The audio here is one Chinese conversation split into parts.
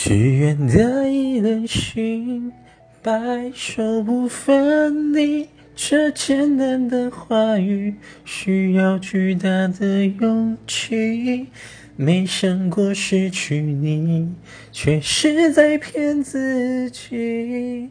只愿得一人心，白首不分离。这简单的话语需要巨大的勇气。没想过失去你，却是在骗自己。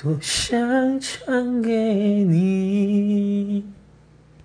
多想唱给你。